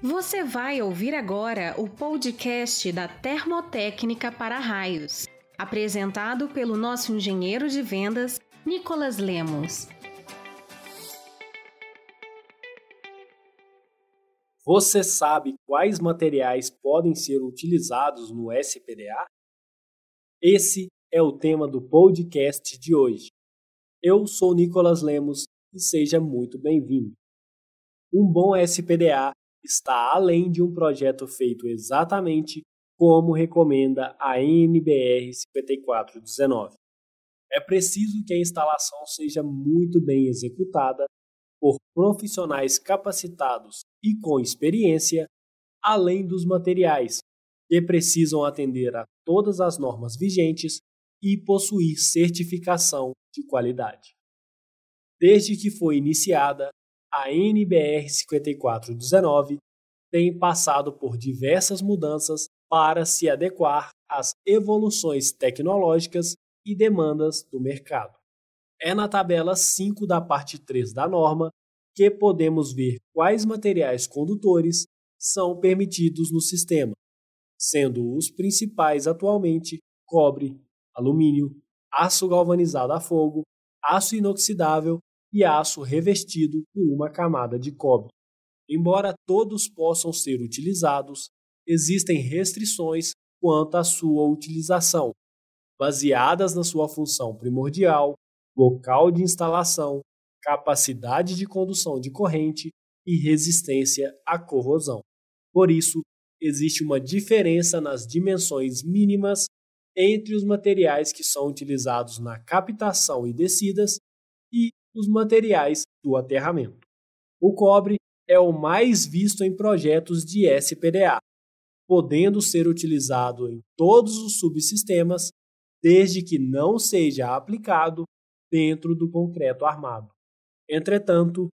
Você vai ouvir agora o podcast da Termotécnica para Raios, apresentado pelo nosso engenheiro de vendas, Nicolas Lemos. Você sabe quais materiais podem ser utilizados no SPDA? Esse é o tema do podcast de hoje. Eu sou Nicolas Lemos e seja muito bem-vindo. Um bom SPDA está além de um projeto feito exatamente como recomenda a NBR 5419. É preciso que a instalação seja muito bem executada por profissionais capacitados e com experiência, além dos materiais, que precisam atender a todas as normas vigentes e possuir certificação de qualidade. Desde que foi iniciada, a NBR 5419 tem passado por diversas mudanças para se adequar às evoluções tecnológicas e demandas do mercado. É na tabela 5 da parte 3 da norma que podemos ver quais materiais condutores são permitidos no sistema, sendo os principais atualmente cobre, alumínio, aço galvanizado a fogo, aço inoxidável e aço revestido por uma camada de cobre. Embora todos possam ser utilizados, existem restrições quanto à sua utilização, baseadas na sua função primordial, local de instalação, capacidade de condução de corrente e resistência à corrosão. Por isso, existe uma diferença nas dimensões mínimas entre os materiais que são utilizados na captação e descidas e os materiais do aterramento. O cobre é o mais visto em projetos de SPDA, podendo ser utilizado em todos os subsistemas, desde que não seja aplicado dentro do concreto armado. Entretanto,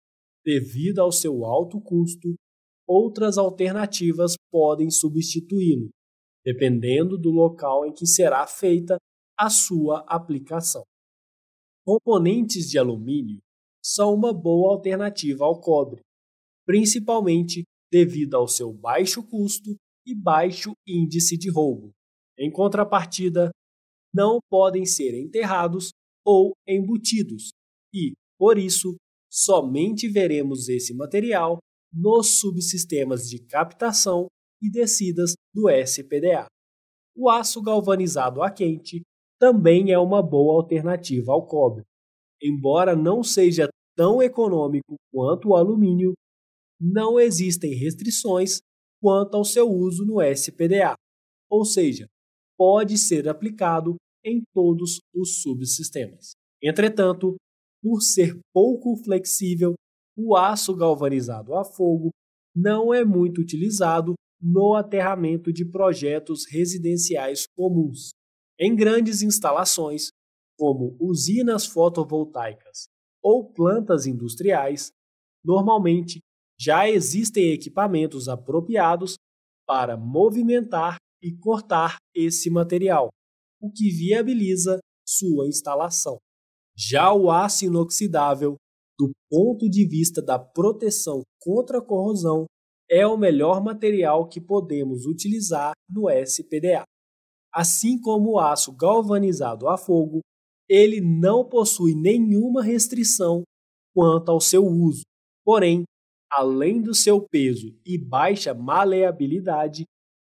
devido ao seu alto custo, outras alternativas podem substituí-lo, dependendo do local em que será feita a sua aplicação. Componentes de alumínio são uma boa alternativa ao cobre, principalmente devido ao seu baixo custo e baixo índice de roubo. Em contrapartida, não podem ser enterrados ou embutidos e, por isso, somente veremos esse material nos subsistemas de captação e descidas do SPDA. O aço galvanizado a quente também é uma boa alternativa ao cobre. Embora não seja tão econômico quanto o alumínio, não existem restrições quanto ao seu uso no SPDA, ou seja, pode ser aplicado em todos os subsistemas. Entretanto, por ser pouco flexível, o aço galvanizado a fogo não é muito utilizado no aterramento de projetos residenciais comuns. Em grandes instalações, como usinas fotovoltaicas ou plantas industriais, normalmente já existem equipamentos apropriados para movimentar e cortar esse material, o que viabiliza sua instalação. Já o aço inoxidável, do ponto de vista da proteção contra a corrosão, é o melhor material que podemos utilizar no SPDA. Assim como o aço galvanizado a fogo, ele não possui nenhuma restrição quanto ao seu uso. Porém, além do seu peso e baixa maleabilidade,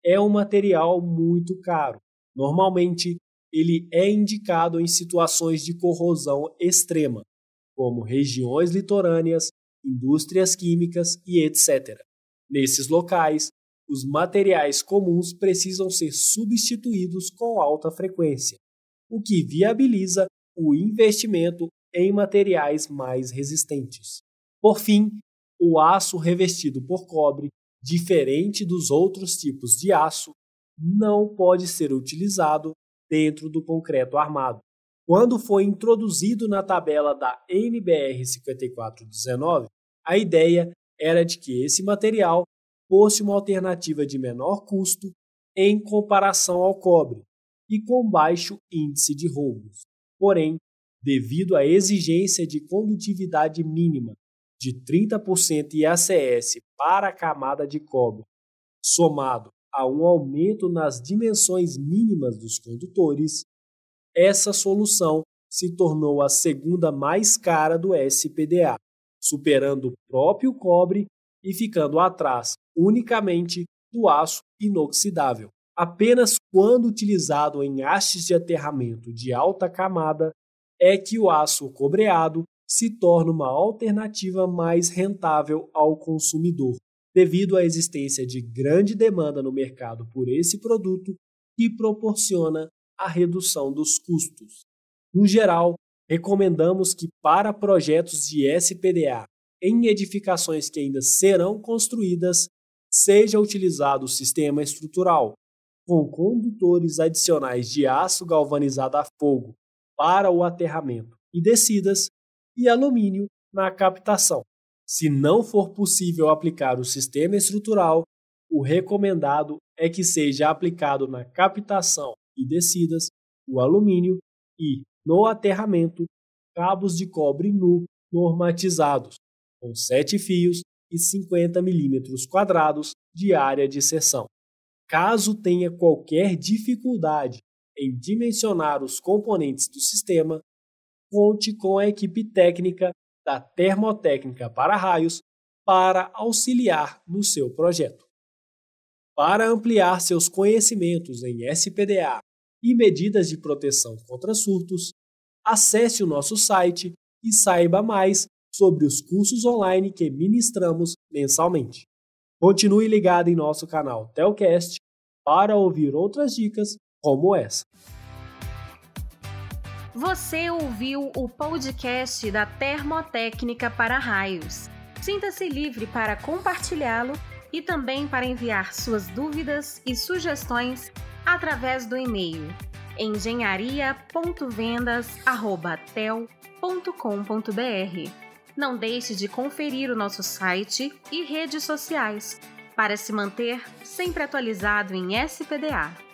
é um material muito caro. Normalmente, ele é indicado em situações de corrosão extrema, como regiões litorâneas, indústrias químicas e etc. Nesses locais, os materiais comuns precisam ser substituídos com alta frequência, o que viabiliza o investimento em materiais mais resistentes. Por fim, o aço revestido por cobre, diferente dos outros tipos de aço, não pode ser utilizado dentro do concreto armado. Quando foi introduzido na tabela da NBR 5419, a ideia era de que esse material fosse uma alternativa de menor custo em comparação ao cobre e com baixo índice de roubos. Porém, devido à exigência de condutividade mínima de 30% IACS para a camada de cobre, somado a um aumento nas dimensões mínimas dos condutores, essa solução se tornou a segunda mais cara do SPDA, superando o próprio cobre e ficando atrás unicamente do aço inoxidável. Apenas quando utilizado em hastes de aterramento de alta camada é que o aço cobreado se torna uma alternativa mais rentável ao consumidor, devido à existência de grande demanda no mercado por esse produto que proporciona a redução dos custos. No geral, recomendamos que para projetos de SPDA em edificações que ainda serão construídas, seja utilizado o sistema estrutural, com condutores adicionais de aço galvanizado a fogo para o aterramento e descidas, e alumínio na captação. Se não for possível aplicar o sistema estrutural, o recomendado é que seja aplicado na captação e descidas o alumínio e, no aterramento, cabos de cobre nu normatizados, com 7 fios e 50 milímetros quadrados de área de seção. Caso tenha qualquer dificuldade em dimensionar os componentes do sistema, conte com a equipe técnica da Termotécnica para Raios para auxiliar no seu projeto. Para ampliar seus conhecimentos em SPDA e medidas de proteção contra surtos, acesse o nosso site e saiba mais sobre os cursos online que ministramos mensalmente. Continue ligado em nosso canal Telcast para ouvir outras dicas como essa. Você ouviu o podcast da Termotécnica para Raios. Sinta-se livre para compartilhá-lo e também para enviar suas dúvidas e sugestões através do e-mail engenharia.vendas@tel.com.br. Não deixe de conferir o nosso site e redes sociais para se manter sempre atualizado em SPDA.